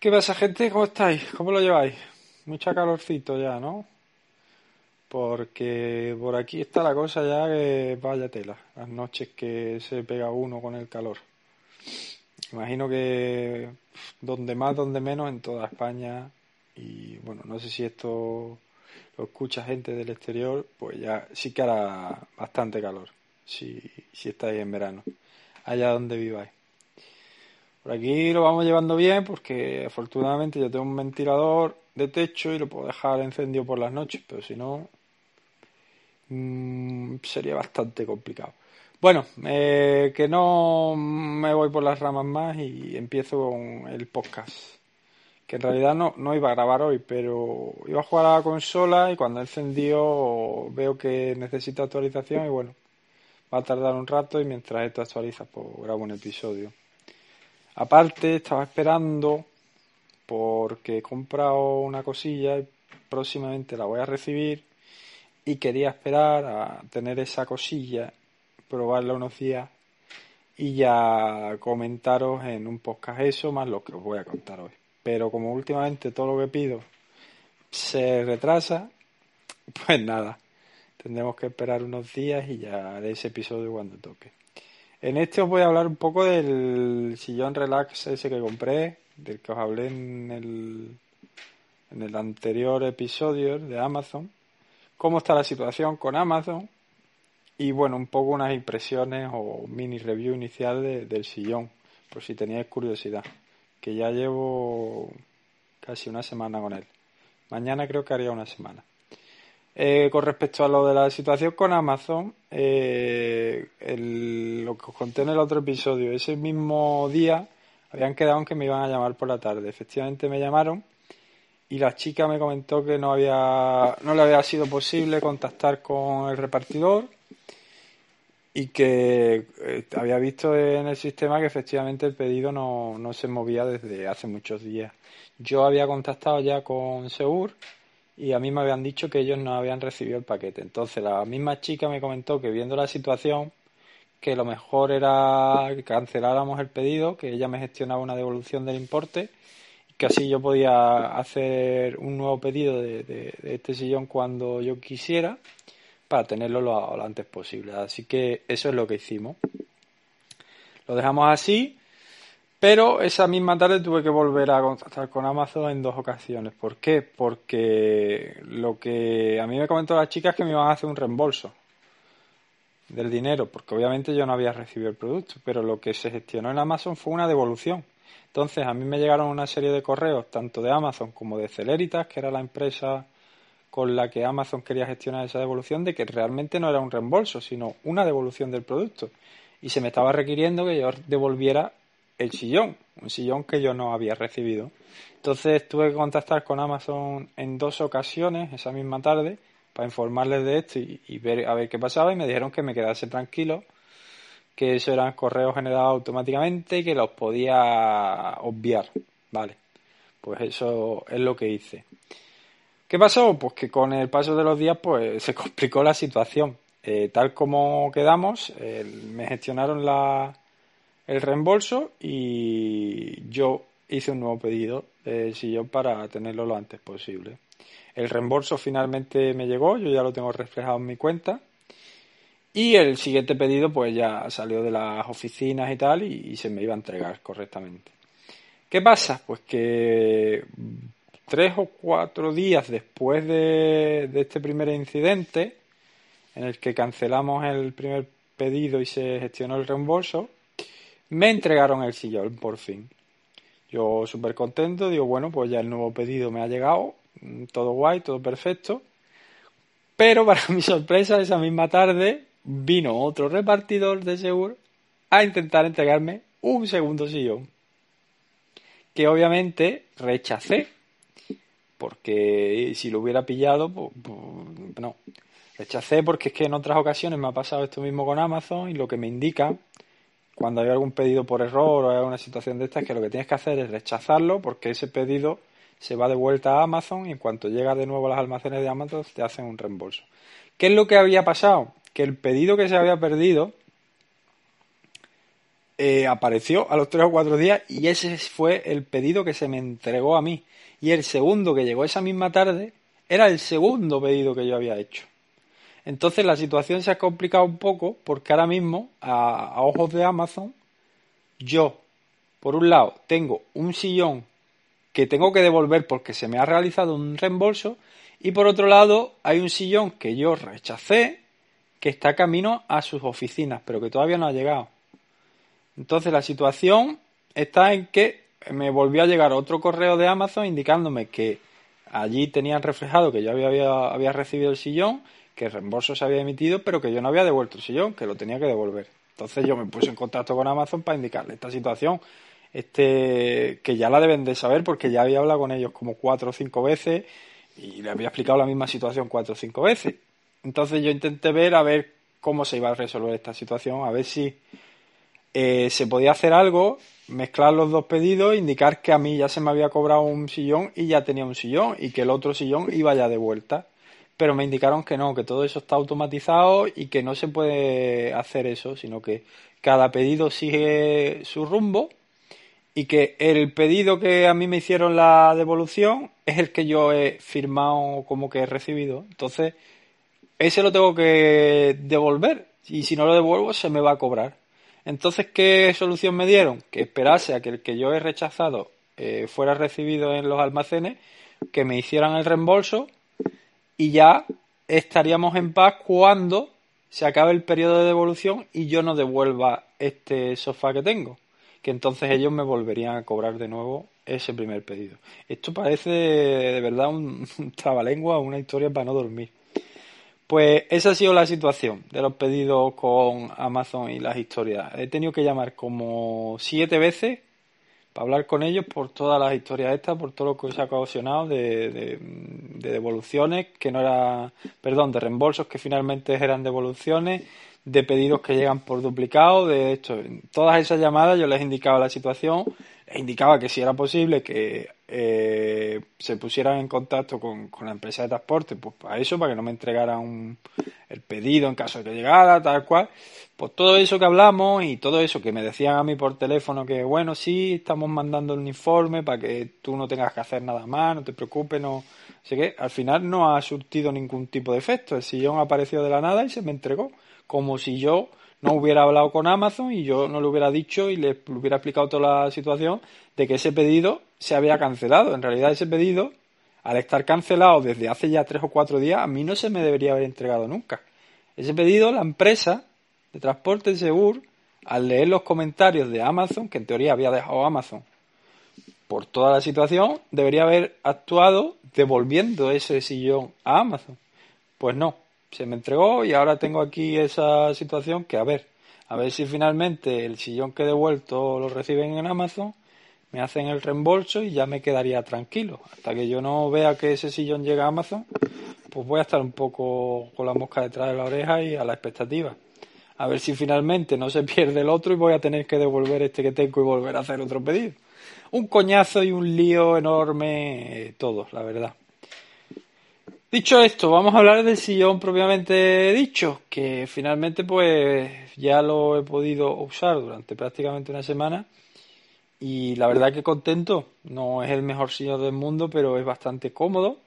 ¿Qué pasa, gente? ¿Cómo estáis? ¿Cómo lo lleváis? Mucha calorcito ya, ¿no? Porque por aquí está la cosa ya que vaya tela. Las noches que se pega uno con el calor. Imagino que donde más, donde menos, en toda España. Y bueno, no sé si esto lo escucha gente del exterior, pues ya sí que hará bastante calor. Si, si estáis en verano. Allá donde viváis. Por aquí lo vamos llevando bien porque afortunadamente yo tengo un ventilador de techo y lo puedo dejar encendido por las noches, pero si no mmm, sería bastante complicado. Bueno, eh, que no me voy por las ramas más y empiezo con el podcast. Que en realidad no, no iba a grabar hoy, pero iba a jugar a la consola y cuando he encendido veo que necesita actualización y bueno, va a tardar un rato y mientras esto actualiza pues grabo un episodio. Aparte, estaba esperando porque he comprado una cosilla y próximamente la voy a recibir y quería esperar a tener esa cosilla, probarla unos días y ya comentaros en un podcast eso más lo que os voy a contar hoy. Pero como últimamente todo lo que pido se retrasa, pues nada, tendremos que esperar unos días y ya haré ese episodio cuando toque. En este os voy a hablar un poco del sillón relax ese que compré, del que os hablé en el, en el anterior episodio de Amazon, cómo está la situación con Amazon y bueno, un poco unas impresiones o mini review inicial del sillón, por si teníais curiosidad, que ya llevo casi una semana con él. Mañana creo que haría una semana. Eh, con respecto a lo de la situación con Amazon, eh, lo que os conté en el otro episodio, ese mismo día habían quedado en que me iban a llamar por la tarde. Efectivamente me llamaron y la chica me comentó que no había no le había sido posible contactar con el repartidor y que eh, había visto en el sistema que efectivamente el pedido no, no se movía desde hace muchos días. Yo había contactado ya con Seur y a mí me habían dicho que ellos no habían recibido el paquete. Entonces la misma chica me comentó que viendo la situación que lo mejor era que canceláramos el pedido, que ella me gestionaba una devolución del importe que así yo podía hacer un nuevo pedido de, este sillón cuando yo quisiera para tenerlo lo, lo antes posible. Así que eso es lo que hicimos. Lo dejamos así pero esa misma tarde tuve que volver a contactar con Amazon en dos ocasiones. ¿Por qué? Porque lo que a mí me comentó la chica es que me iban a hacer un reembolso del dinero, porque obviamente yo no había recibido el producto, pero lo que se gestionó en Amazon fue una devolución. Entonces a mí me llegaron una serie de correos, tanto de Amazon como de Celeritas, que era la empresa con la que Amazon quería gestionar esa devolución, de que realmente no era un reembolso, sino una devolución del producto. Y se me estaba requiriendo que yo devolviera el sillón, un sillón que yo no había recibido. Entonces tuve que contactar con Amazon en dos ocasiones esa misma tarde para informarles de esto y, ver a ver qué pasaba y me dijeron que me quedase tranquilo, que eso eran correos generados automáticamente y que los podía obviar. Vale, pues eso es lo que hice. ¿Qué pasó? Pues que con el paso de los días pues se complicó la situación. Eh, tal como quedamos, me gestionaron la, el reembolso y yo hice un nuevo pedido de sillón para tenerlo lo antes posible. El reembolso finalmente me llegó, yo ya lo tengo reflejado en mi cuenta. Y el siguiente pedido pues ya salió de las oficinas y tal y, se me iba a entregar correctamente. ¿Qué pasa? Pues que tres o cuatro días después de, de este primer incidente, en el que cancelamos el primer pedido y se gestionó el reembolso, me entregaron el sillón, por fin. Yo súper contento, digo, bueno, pues ya el nuevo pedido me ha llegado, mm, todo guay, todo perfecto. Pero para mi sorpresa, esa misma tarde vino otro repartidor de seguro a intentar entregarme un segundo sillón. que obviamente rechacé, porque si lo hubiera pillado, pues, pues, no. Rechacé porque es que en otras ocasiones me ha pasado esto mismo con Amazon y lo que me indica cuando hay algún pedido por error o hay alguna situación de esta es que lo que tienes que hacer es rechazarlo porque ese pedido se va de vuelta a Amazon y en cuanto llega de nuevo a las almacenes de Amazon te hacen un reembolso. ¿Qué es lo que había pasado? Que el pedido que se había perdido eh, apareció a los tres o cuatro días y ese fue el pedido que se me entregó a mí. Y el segundo que llegó esa misma tarde era el segundo pedido que yo había hecho. Entonces la situación se ha complicado un poco porque ahora mismo, a, ojos de Amazon, yo, por un lado, tengo un sillón que tengo que devolver porque se me ha realizado un reembolso y por otro lado hay un sillón que yo rechacé que está camino a sus oficinas pero que todavía no ha llegado. Entonces la situación está en que me volvió a llegar otro correo de Amazon indicándome que allí tenían reflejado que yo había, había recibido el sillón que el reembolso se había emitido, pero que yo no había devuelto el sillón, que lo tenía que devolver. Entonces yo me puse en contacto con Amazon para indicarle esta situación, este, que ya la deben de saber porque ya había hablado con ellos como cuatro o cinco veces y le había explicado la misma situación cuatro o cinco veces. Entonces yo intenté ver a ver cómo se iba a resolver esta situación, a ver si eh, se podía hacer algo, mezclar los dos pedidos, indicar que a mí ya se me había cobrado un sillón y ya tenía un sillón y que el otro sillón iba ya de vuelta pero me indicaron que no, que todo eso está automatizado y que no se puede hacer eso, sino que cada pedido sigue su rumbo y que el pedido que a mí me hicieron la devolución es el que yo he firmado como que he recibido. Entonces, ese lo tengo que devolver y si no lo devuelvo se me va a cobrar. Entonces, ¿qué solución me dieron? Que esperase a que el que yo he rechazado eh, fuera recibido en los almacenes, que me hicieran el reembolso y ya estaríamos en paz cuando se acabe el periodo de devolución y yo no devuelva este sofá que tengo, que entonces ellos me volverían a cobrar de nuevo ese primer pedido. Esto parece de verdad un, trabalengua, una historia para no dormir. Pues esa ha sido la situación de los pedidos con Amazon y las historias. He tenido que llamar como siete veces hablar con ellos por todas las historias estas, por todo lo que se ha ocasionado de, devoluciones, que no era, perdón, de reembolsos que finalmente eran devoluciones, de pedidos que llegan por duplicado, de esto. En todas esas llamadas yo les indicaba la situación, les indicaba que si era posible que eh, se pusieran en contacto con, la empresa de transporte, pues para eso, para que no me entregaran el pedido en caso de que llegara, tal cual. Pues todo eso que hablamos y todo eso que me decían a mí por teléfono que bueno, sí, estamos mandando un informe para que tú no tengas que hacer nada más, no te preocupes, no sé qué, al final no ha surtido ningún tipo de efecto. El sillón apareció de la nada y se me entregó, como si yo no hubiera hablado con Amazon y yo no le hubiera dicho y le hubiera explicado toda la situación de que ese pedido se había cancelado. En realidad ese pedido, al estar cancelado desde hace ya tres o cuatro días, a mí no se me debería haber entregado nunca. Ese pedido, la empresa de transporte seguro, al leer los comentarios de Amazon, que en teoría había dejado Amazon por toda la situación, debería haber actuado devolviendo ese sillón a Amazon. Pues no, se me entregó y ahora tengo aquí esa situación que a ver, a ver si finalmente el sillón que he devuelto lo reciben en Amazon, me hacen el reembolso y ya me quedaría tranquilo. Hasta que yo no vea que ese sillón llega a Amazon, pues voy a estar un poco con la mosca detrás de la oreja y a la expectativa a ver si finalmente no se pierde el otro y voy a tener que devolver este que tengo y volver a hacer otro pedido. Un coñazo y un lío enorme, eh, todos, la verdad. Dicho esto, vamos a hablar del sillón propiamente dicho, que finalmente pues ya lo he podido usar durante prácticamente una semana y la verdad que contento, no es el mejor sillón del mundo, pero es bastante cómodo.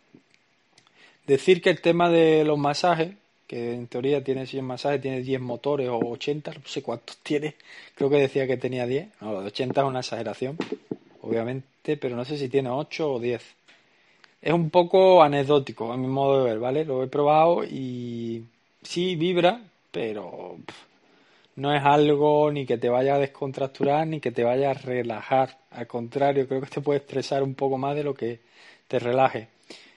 Decir que el tema de los masajes, que en teoría tiene 100 masajes, tiene 10 motores o 80, no sé cuántos tiene, creo que decía que tenía 10, no, los 80 es una exageración, obviamente, pero no sé si tiene 8 o 10. Es un poco anecdótico a mi modo de ver, ¿vale? Lo he probado y sí vibra, pero no es algo ni que te vaya a descontracturar ni que te vaya a relajar. Al contrario, creo que te puede estresar un poco más de lo que te relaje.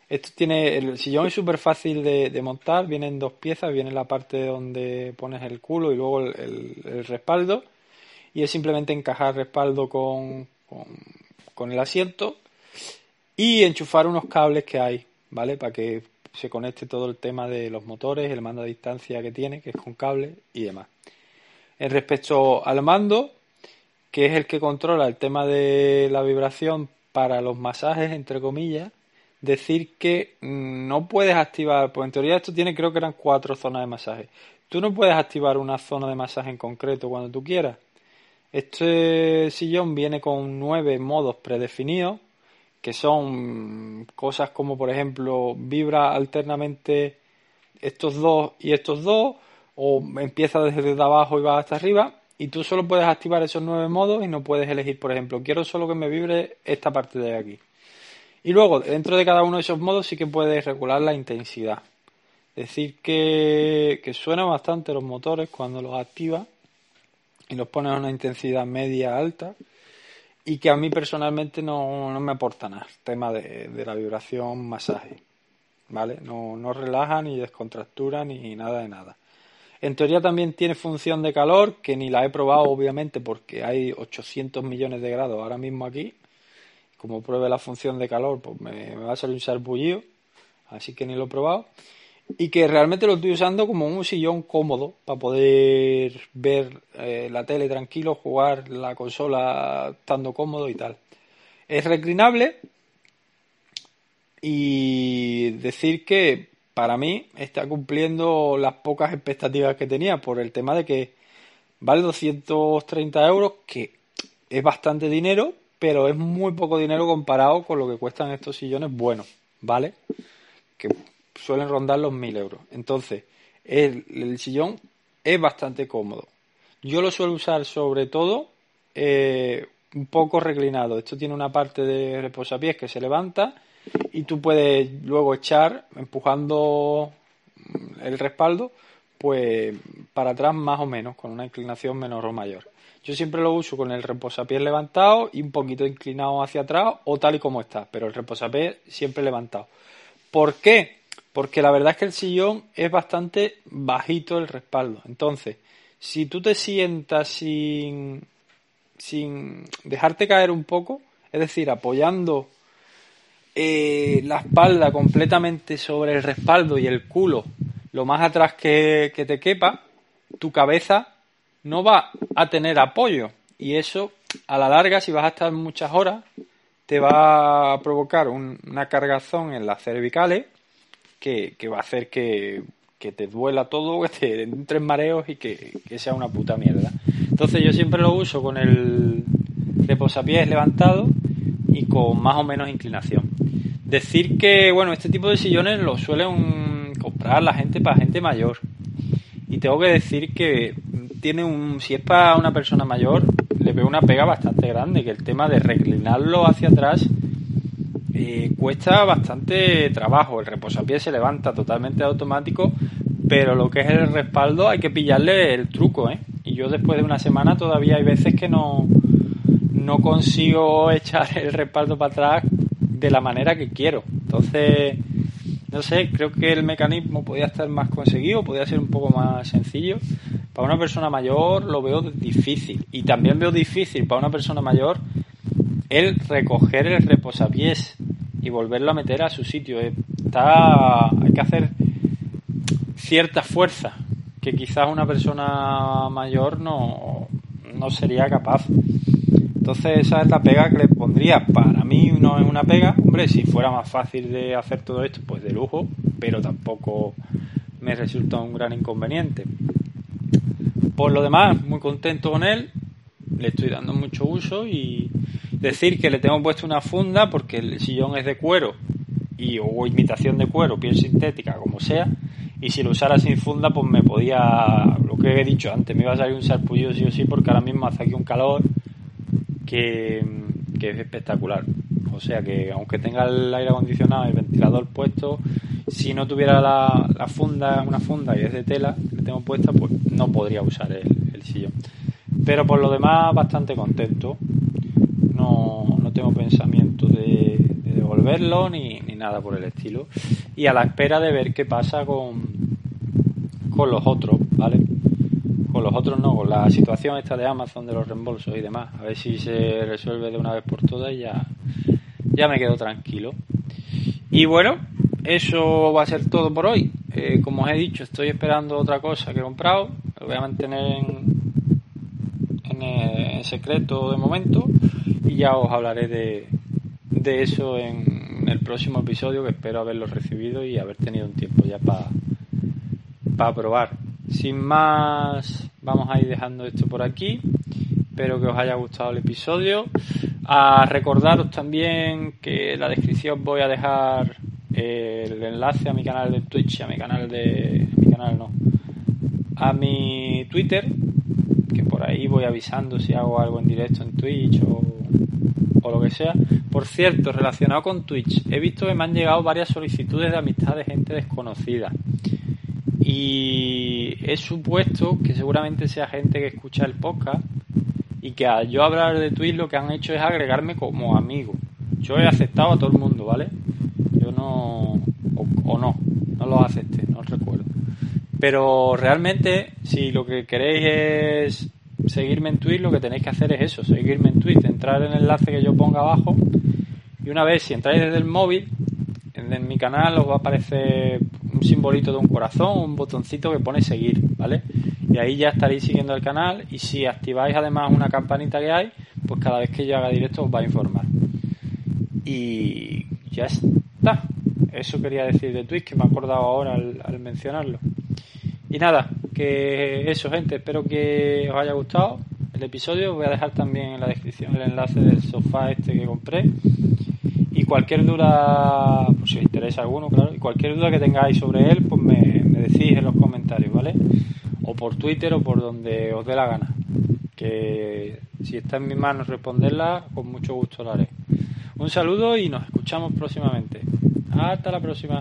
Esto tiene, el sillón es súper fácil de, montar, viene en dos piezas, viene la parte donde pones el culo y luego el, respaldo. Y es simplemente encajar respaldo con, con el asiento y enchufar unos cables que hay, ¿vale? Para que se conecte todo el tema de los motores, el mando a distancia que tiene, que es con cable y demás. Respecto al mando, que es el que controla el tema de la vibración para los masajes, entre comillas, decir que no puedes activar, pues en teoría esto tiene creo que eran cuatro zonas de masaje. Tú no puedes activar una zona de masaje en concreto cuando tú quieras. Este sillón viene con nueve modos predefinidos, que son cosas como por ejemplo vibra alternamente estos dos y estos dos, o empieza desde abajo y va hasta arriba, y tú solo puedes activar esos nueve modos y no puedes elegir, por ejemplo, quiero solo que me vibre esta parte de aquí. Y luego, dentro de cada uno de esos modos sí que puedes regular la intensidad. Decir que, que suena bastante los motores cuando los activas y los pones a una intensidad media alta y que a mí personalmente no, no me aporta nada tema de, de, la vibración masaje. ¿Vale? No, no relaja ni descontractura ni nada de nada. En teoría también tiene función de calor, que ni la he probado obviamente porque hay 800 millones de grados ahora mismo aquí. Como pruebe la función de calor, pues me, va a salir un sarpullido, así que ni lo he probado y que realmente lo estoy usando como un sillón cómodo para poder ver eh, la tele tranquilo, jugar la consola estando cómodo y tal. Es reclinable y decir que para mí está cumpliendo las pocas expectativas que tenía por el tema de que vale 230 euros, que es bastante dinero, pero es muy poco dinero comparado con lo que cuestan estos sillones buenos, ¿vale? Que suelen rondar los 1000 euros. Entonces, el, sillón es bastante cómodo. Yo lo suelo usar sobre todo eh, un poco reclinado. Esto tiene una parte de reposapiés que se levanta y tú puedes luego echar empujando el respaldo pues para atrás más o menos con una inclinación menor o mayor. Yo siempre lo uso con el reposapiés levantado y un poquito inclinado hacia atrás o tal y como está, pero el reposapiés siempre levantado. ¿Por qué? porque la verdad es que el sillón es bastante bajito el respaldo. Entonces, si tú te sientas sin, sin dejarte caer un poco, es decir, apoyando eh, la espalda completamente sobre el respaldo y el culo lo más atrás que, que te quepa, tu cabeza no va a tener apoyo. Y eso, a la larga, si vas a estar muchas horas, te va a provocar una cargazón en las cervicales que, va a hacer que, te duela todo, que te entren mareos y que, sea una puta mierda. Entonces yo siempre lo uso con el reposapiés levantado y con más o menos inclinación. Decir que, bueno, este tipo de sillones los suelen comprar la gente para gente mayor. Y tengo que decir que tiene un, si es para una persona mayor, le veo una pega bastante grande, que el tema de reclinarlo hacia atrás eh, cuesta bastante trabajo. El reposapiés se levanta totalmente automático, pero lo que es el respaldo hay que pillarle el truco, ¿eh? Y yo después de una semana todavía hay veces que no, no consigo echar el respaldo para atrás de la manera que quiero. Entonces, no sé, creo que el mecanismo podía estar más conseguido, podía ser un poco más sencillo. Para una persona mayor lo veo difícil. Y también veo difícil para una persona mayor el recoger el reposapiés y volverlo a meter a su sitio. Está, hay que hacer cierta fuerza que quizás una persona mayor no, no sería capaz. Entonces esa es la pega que le pondría. Para mí no es una pega. Hombre, si fuera más fácil de hacer todo esto, pues de lujo, pero tampoco me resulta un gran inconveniente. Por lo demás, muy contento con él. Le estoy dando mucho uso y, decir que le tengo puesto una funda porque el sillón es de cuero y o imitación de cuero, piel sintética, como sea, y si lo usara sin funda, pues me podía, lo que he dicho antes, me iba a salir un sarpullido sí o sí, porque ahora mismo hace aquí un calor que, es espectacular. O sea que aunque tenga el aire acondicionado y el ventilador puesto, si no tuviera la, funda, una funda y es de tela que tengo puesta, pues no podría usar el, el sillón. Pero por lo demás, bastante contento no, tengo pensamiento de, devolverlo ni, nada por el estilo. Y a la espera de ver qué pasa con, con los otros, ¿vale? Con los otros no, con la situación esta de Amazon, de los reembolsos y demás. A ver si se resuelve de una vez por todas y ya, ya me quedo tranquilo. Y bueno, eso va a ser todo por hoy. Eh, como os he dicho, estoy esperando otra cosa que he comprado. Lo voy a mantener en, en, secreto de momento y ya os hablaré de, de eso en el próximo episodio que espero haberlo recibido y haber tenido un tiempo ya para para probar. Sin más, vamos a ir dejando esto por aquí. Espero que os haya gustado el episodio. A recordaros también que en la descripción voy a dejar el enlace a mi canal de Twitch, a mi canal de. mi canal no. A mi Twitter, que por ahí voy avisando si hago algo en directo en Twitch o, o lo que sea. Por cierto, relacionado con Twitch, he visto que me han llegado varias solicitudes de amistad de gente desconocida. Y he supuesto que seguramente sea gente que escucha el podcast y que al yo hablar de Twitch lo que han hecho es agregarme como amigo. Yo he aceptado a todo el mundo, ¿vale? Yo no... o, no, no lo acepté, no recuerdo. Pero realmente, si lo que queréis es seguirme en Twitch, lo que tenéis que hacer es eso, seguirme en Twitch, entrar en el enlace que yo ponga abajo y una vez si entráis desde el móvil, en mi canal os va a aparecer simbolito de un corazón, un botoncito que pone seguir, ¿vale? Y ahí ya estaréis siguiendo el canal y si activáis además una campanita que hay, pues cada vez que yo haga directo os va a informar. Y ya está. Eso quería decir de Twitch, que me he acordado ahora al, mencionarlo. Y nada, que eso gente, espero que os haya gustado el episodio. Voy a dejar también en la descripción el enlace del sofá este que compré y cualquier duda, pues interesa alguno, claro, y cualquier duda que tengáis sobre él, pues me, decís en los comentarios, ¿vale? O por Twitter o por donde os dé la gana. Que si está en mis manos responderla, con mucho gusto lo haré. Un saludo y nos escuchamos próximamente. Hasta la próxima.